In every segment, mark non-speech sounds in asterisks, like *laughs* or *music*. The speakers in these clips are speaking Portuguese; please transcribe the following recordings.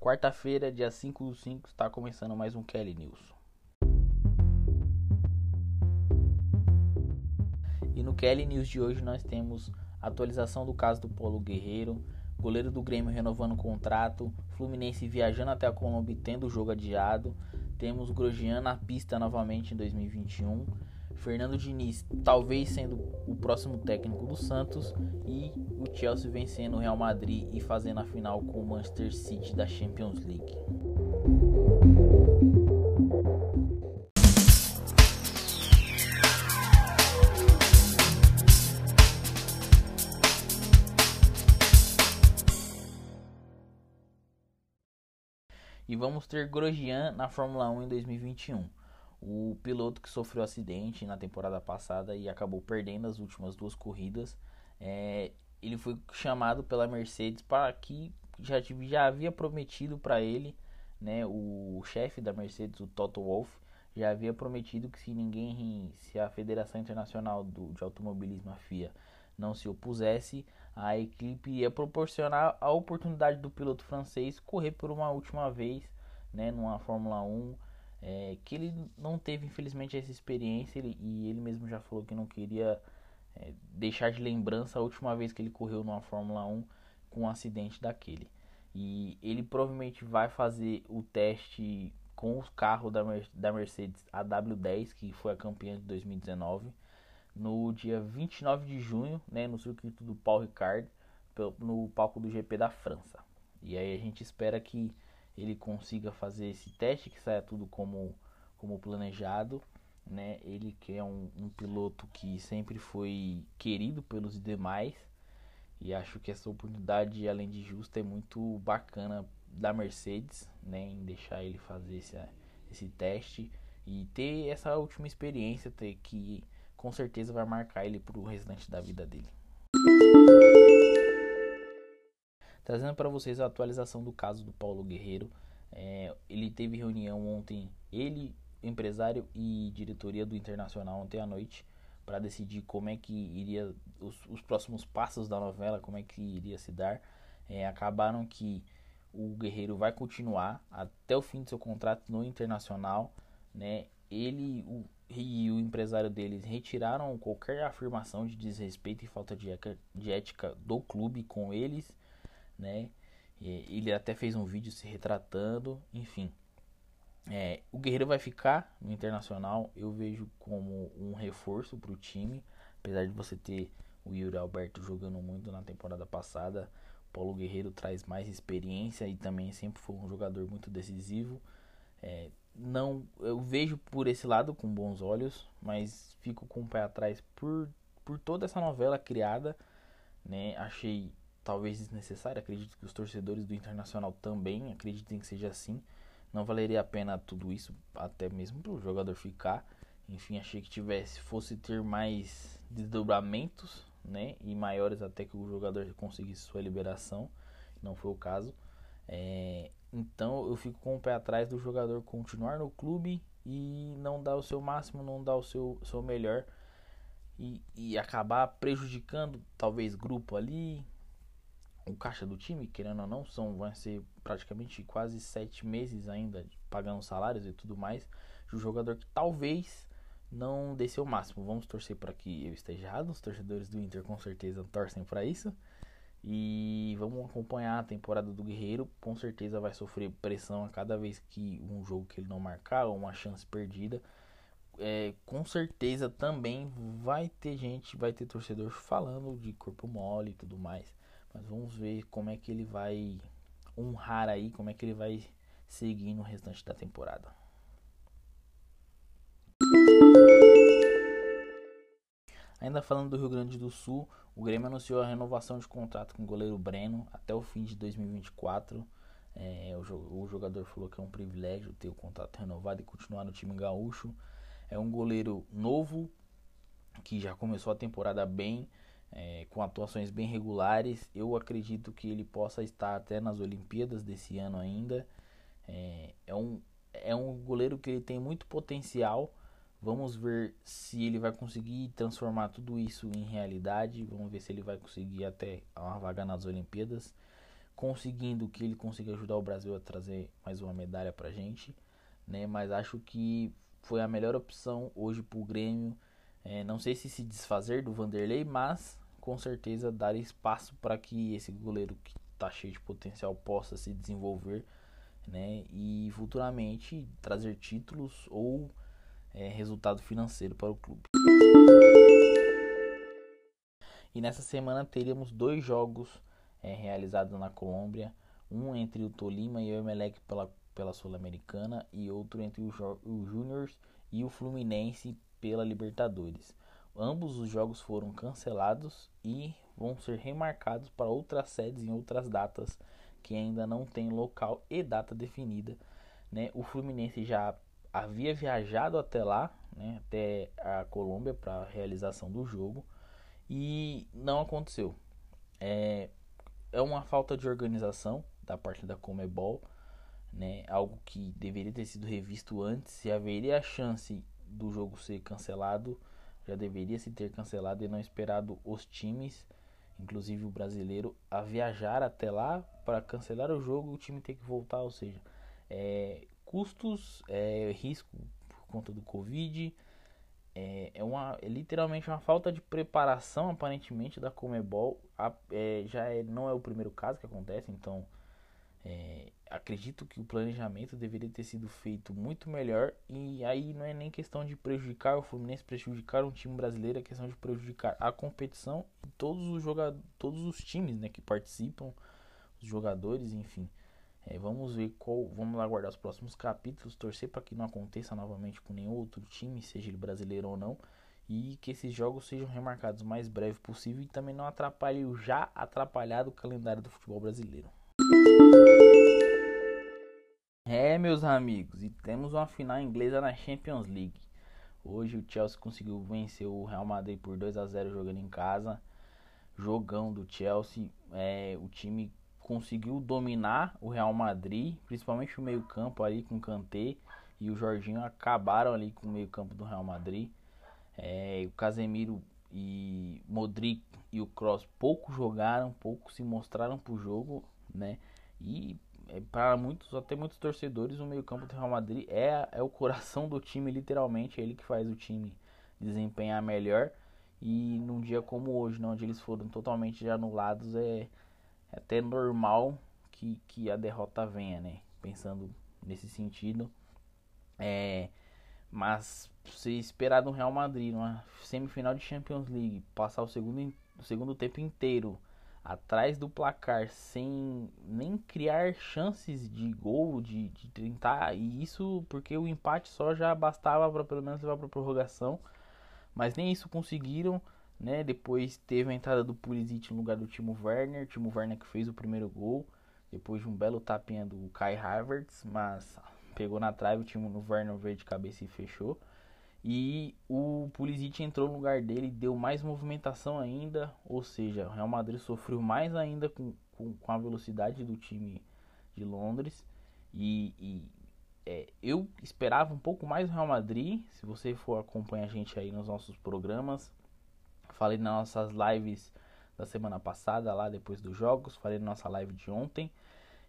Quarta-feira, dia 5 do 5, está começando mais um Kelly News. E no Kelly News de hoje nós temos atualização do caso do Polo Guerreiro, goleiro do Grêmio renovando o contrato, Fluminense viajando até a Colômbia tendo o jogo adiado, temos Grosjean na pista novamente em 2021, Fernando Diniz talvez sendo o próximo técnico do Santos e o Chelsea vencendo o Real Madrid e fazendo a final com o Manchester City da Champions League. E vamos ter Grosjean na Fórmula 1 em 2021. O piloto que sofreu acidente na temporada passada e acabou perdendo as últimas duas corridas, é, ele foi chamado pela Mercedes para que já, já havia prometido para ele, né, o chefe da Mercedes, o Toto Wolff, já havia prometido que se ninguém, se a Federação Internacional do, de Automobilismo, a FIA, não se opusesse, a equipe ia proporcionar a oportunidade do piloto francês correr por uma última vez, né, numa Fórmula 1, é, que ele não teve infelizmente essa experiência ele, e ele mesmo já falou que não queria é, deixar de lembrança a última vez que ele correu numa Fórmula 1 com um acidente daquele. E ele provavelmente vai fazer o teste com o carro da, da Mercedes AW10, que foi a campeã de 2019 no dia 29 de junho, né, no circuito do Paul Ricard, no palco do GP da França. E aí a gente espera que ele consiga fazer esse teste, que saia tudo como, como planejado. Né? Ele que é um, um piloto que sempre foi querido pelos demais. E acho que essa oportunidade, além de justa, é muito bacana da Mercedes, né? Em deixar ele fazer esse, esse teste e ter essa última experiência, ter que com certeza vai marcar ele para o restante da vida dele. Trazendo para vocês a atualização do caso do Paulo Guerreiro. É, ele teve reunião ontem, ele, empresário e diretoria do Internacional ontem à noite, para decidir como é que iria os, os, próximos passos da novela, como é que iria se dar. É, acabaram que o Guerreiro vai continuar até o fim do seu contrato no Internacional, né? Ele, o, e o empresário deles retiraram qualquer afirmação de desrespeito e falta de, de ética do clube com eles, né? ele até fez um vídeo se retratando, enfim. É, o Guerreiro vai ficar no Internacional, eu vejo como um reforço para o time, apesar de você ter o Yuri Alberto jogando muito na temporada passada, Paulo Guerreiro traz mais experiência e também sempre foi um jogador muito decisivo. É, não, eu vejo por esse lado com bons olhos, mas fico com o pé atrás por, por toda essa novela criada, né? Achei talvez desnecessária, acredito que os torcedores do Internacional também acreditem que seja assim. Não valeria a pena tudo isso, até mesmo para o jogador ficar. Enfim, achei que tivesse fosse ter mais desdobramentos, né, e maiores até que o jogador conseguisse sua liberação. Não foi o caso. É, então eu fico com o pé atrás do jogador continuar no clube e não dar o seu máximo, não dar o seu, seu melhor e, e acabar prejudicando talvez grupo ali, o caixa do time, querendo ou não, são, vai ser praticamente quase sete meses ainda pagando salários e tudo mais de um jogador que talvez não dê seu máximo. Vamos torcer para que eu esteja errado. Os torcedores do Inter com certeza torcem para isso. E vamos acompanhar a temporada do Guerreiro. Com certeza vai sofrer pressão a cada vez que um jogo que ele não marcar ou uma chance perdida. É, com certeza também vai ter gente, vai ter torcedor falando de corpo mole e tudo mais. Mas vamos ver como é que ele vai honrar aí, como é que ele vai seguir no restante da temporada. Ainda falando do Rio Grande do Sul, o Grêmio anunciou a renovação de contrato com o goleiro Breno até o fim de 2024. É, o, jogador falou que é um privilégio ter o contrato renovado e continuar no time gaúcho. É um goleiro novo que já começou a temporada bem, é, com atuações bem regulares. Eu acredito que ele possa estar até nas Olimpíadas desse ano ainda. É, é, um, é um goleiro que ele tem muito potencial. Vamos ver se ele vai conseguir transformar tudo isso em realidade. Vamos ver se ele vai conseguir até uma vaga nas Olimpíadas. conseguindo que ele consiga ajudar o Brasil a trazer mais uma medalha pra gente, né? Mas acho que foi a melhor opção hoje pro Grêmio. É, não sei se se desfazer do Vanderlei, mas com certeza dar espaço para que esse goleiro que está cheio de potencial possa se desenvolver, né? E futuramente trazer títulos ou é, resultado financeiro para o clube. E nessa semana teríamos dois jogos é, realizados na Colômbia, um entre o Tolima e o Emelec pela, pela Sul-Americana e outro entre o, o Júniors e o Fluminense pela Libertadores. Ambos os jogos foram cancelados e vão ser remarcados para outras sedes em outras datas que ainda não tem local e data definida. Né? O Fluminense já havia viajado até lá, né? até a Colômbia para a realização do jogo e não aconteceu. É, é uma falta de organização da parte da Comebol, né? Algo que deveria ter sido revisto antes. Se haveria a chance do jogo ser cancelado, já deveria se ter cancelado e não esperado os times, inclusive o brasileiro, a viajar até lá para cancelar o jogo o time ter que voltar. Ou seja, é, custos, é, risco por conta do Covid é, é, uma, é literalmente uma falta de preparação, aparentemente, da Comebol. A, é, já é, não é o primeiro caso que acontece, então é, acredito que o planejamento deveria ter sido feito muito melhor. E aí não é nem questão de prejudicar o Fluminense, prejudicar um time brasileiro, é questão de prejudicar a competição e todos os jogadores, todos os times né, que participam, os jogadores, enfim. É, vamos ver qual. Vamos aguardar os próximos capítulos, torcer para que não aconteça novamente com nenhum outro time, seja ele brasileiro ou não, e que esses jogos sejam remarcados o mais breve possível e também não atrapalhe o já atrapalhado calendário do futebol brasileiro. É, meus amigos, e temos uma final inglesa na Champions League. Hoje o Chelsea conseguiu vencer o Real Madrid por 2 a 0 jogando em casa. Jogão do Chelsea, é, o time conseguiu dominar o Real Madrid, principalmente o meio-campo ali com o Kanté e o Jorginho acabaram ali com o meio-campo do Real Madrid. É, o Casemiro e Modric e o Cross pouco jogaram, pouco se mostraram pro jogo, né? E para muitos, até muitos torcedores, o meio-campo do Real Madrid é, é o coração do time, literalmente, é ele que faz o time desempenhar melhor. E num dia como hoje, né, onde eles foram totalmente anulados, é é até normal que, que a derrota venha, né? Pensando nesse sentido. É, mas se esperar do Real Madrid numa semifinal de Champions League, passar o segundo, o segundo tempo inteiro atrás do placar sem nem criar chances de gol, de, de tentar, e isso porque o empate só já bastava para pelo menos levar para prorrogação, mas nem isso conseguiram né? Depois teve a entrada do Pulisic no lugar do Timo Werner, Timo Werner que fez o primeiro gol, depois de um belo tapinha do Kai Havertz, mas pegou na trave, o Timo Werner veio de cabeça e fechou. E o Pulisic entrou no lugar dele, deu mais movimentação ainda, ou seja, o Real Madrid sofreu mais ainda com, com, com a velocidade do time de Londres. E, e é, eu esperava um pouco mais do Real Madrid. Se você for acompanhar a gente aí nos nossos programas, Falei nas nossas lives da semana passada, lá depois dos jogos. Falei na nossa live de ontem.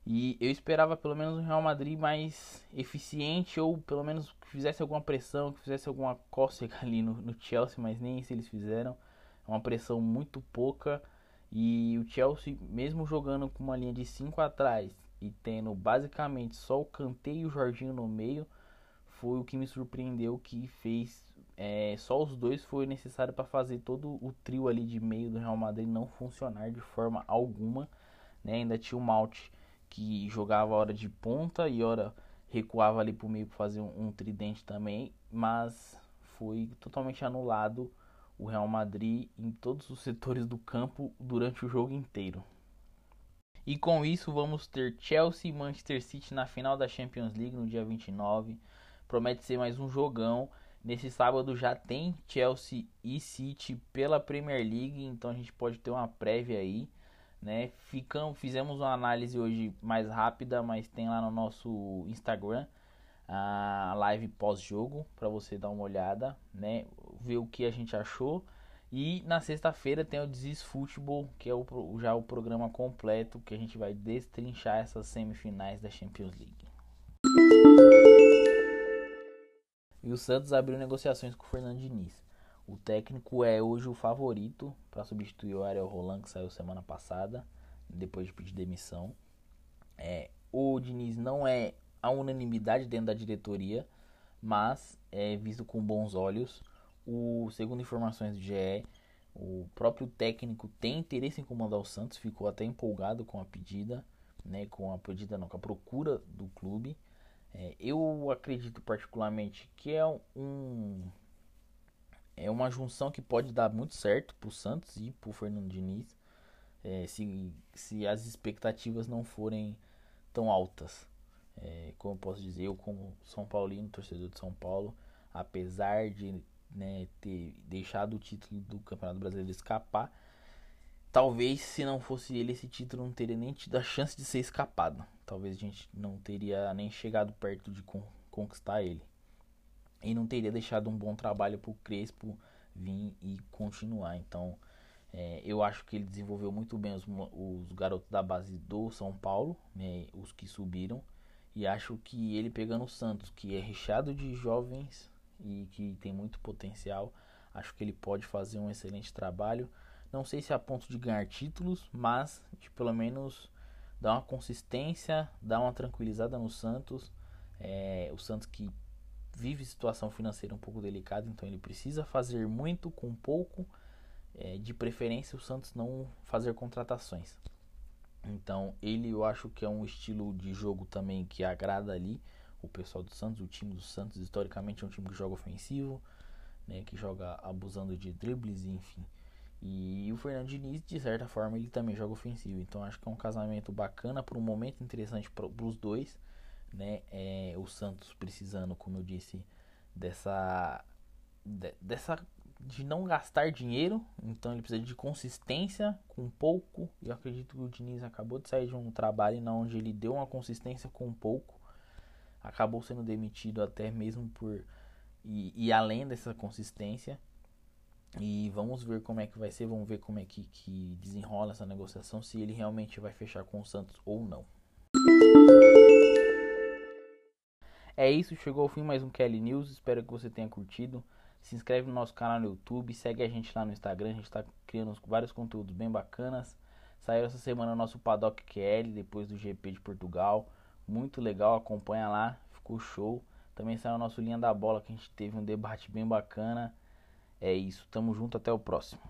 E eu esperava pelo menos um Real Madrid mais eficiente ou pelo menos que fizesse alguma pressão, que fizesse alguma cócega *laughs* ali no, no Chelsea, mas nem isso eles fizeram. É uma pressão muito pouca. E o Chelsea, mesmo jogando com uma linha de 5 atrás e tendo basicamente só o Kanté e o Jorginho no meio, foi o que me surpreendeu que fez é, só os dois foi necessário para fazer todo o trio ali de meio do Real Madrid não funcionar de forma alguma. Né? Ainda tinha o Malte que jogava hora de ponta e hora recuava ali para o meio para fazer um, um tridente também, mas foi totalmente anulado o Real Madrid em todos os *laughs* setores do campo durante o jogo inteiro. E com isso vamos ter Chelsea e Manchester City na final da Champions League no dia 29. Promete ser mais um jogão. Nesse sábado já tem Chelsea e City pela Premier League, então a gente pode ter uma prévia aí, né? Ficamos, fizemos uma análise hoje mais rápida, mas tem lá no nosso Instagram a live pós-jogo para você dar uma olhada, né? Ver o que a gente achou E na sexta-feira tem o Disease Football, que é o, já o programa completo que a gente vai destrinchar essas semifinais da Champions League. E o Santos abriu negociações com o Fernando Diniz. O técnico é hoje o favorito para substituir o Ariel Roland, que saiu semana passada, depois de pedir demissão. É, o Diniz não é a unanimidade dentro da diretoria, mas é visto com bons olhos. O segundo informações do GE, o próprio técnico tem interesse em comandar o Santos, ficou até empolgado com a pedida, né, com a pedida não, com a procura do clube. É, eu acredito particularmente que é um é uma junção que pode dar muito certo para o Santos e para o Fernando Diniz, é, se, se as expectativas não forem tão altas. É, como eu posso dizer, eu como São Paulino, torcedor de São Paulo, apesar de né, ter deixado o título do Campeonato Brasileiro escapar, talvez se não fosse ele esse título não teria nem tido a chance de ser escapado. Talvez a gente não teria nem chegado perto de con conquistar ele. E não teria deixado um bom trabalho para o Crespo vir e continuar. Então, é, eu acho que ele desenvolveu muito bem os, os garotos da base do São Paulo, né, os que subiram. E acho que ele pegando o Santos, que é recheado de jovens e que tem muito potencial, acho que ele pode fazer um excelente trabalho. Não sei se a ponto de ganhar títulos, mas de pelo menos dar uma consistência, dar uma tranquilizada no Santos. É, o Santos que vive situação financeira um pouco delicada, então ele precisa fazer muito com pouco. É, de preferência, o Santos não fazer contratações. Então, ele eu acho que é um estilo de jogo também que agrada ali o pessoal do Santos. O time do Santos, historicamente, é um time que joga ofensivo, né, que joga abusando de dribles, enfim. E o Fernando Diniz, de certa forma, ele também joga ofensivo. Então, acho que é um casamento bacana, para um momento interessante para os dois. Né? É, o Santos precisando, como eu disse, dessa, de, dessa de não gastar dinheiro, então ele precisa de consistência com pouco. E eu acredito que o Diniz acabou de sair de um trabalho na onde ele deu uma consistência com pouco, acabou sendo demitido até mesmo por e, e, além dessa consistência. E vamos ver como é que vai ser, vamos ver como é que, que desenrola essa negociação, se ele realmente vai fechar com o Santos ou não. É isso, chegou ao fim mais um Kelly News. Espero que você tenha curtido. Se inscreve no nosso canal no YouTube, segue a gente lá no Instagram, a gente está criando vários conteúdos bem bacanas. Saiu essa semana o nosso Paddock QL, depois do GP de Portugal. Muito legal, acompanha lá, ficou show. Também saiu o nosso Linha da Bola, que a gente teve um debate bem bacana. É isso, tamo junto, até o próximo.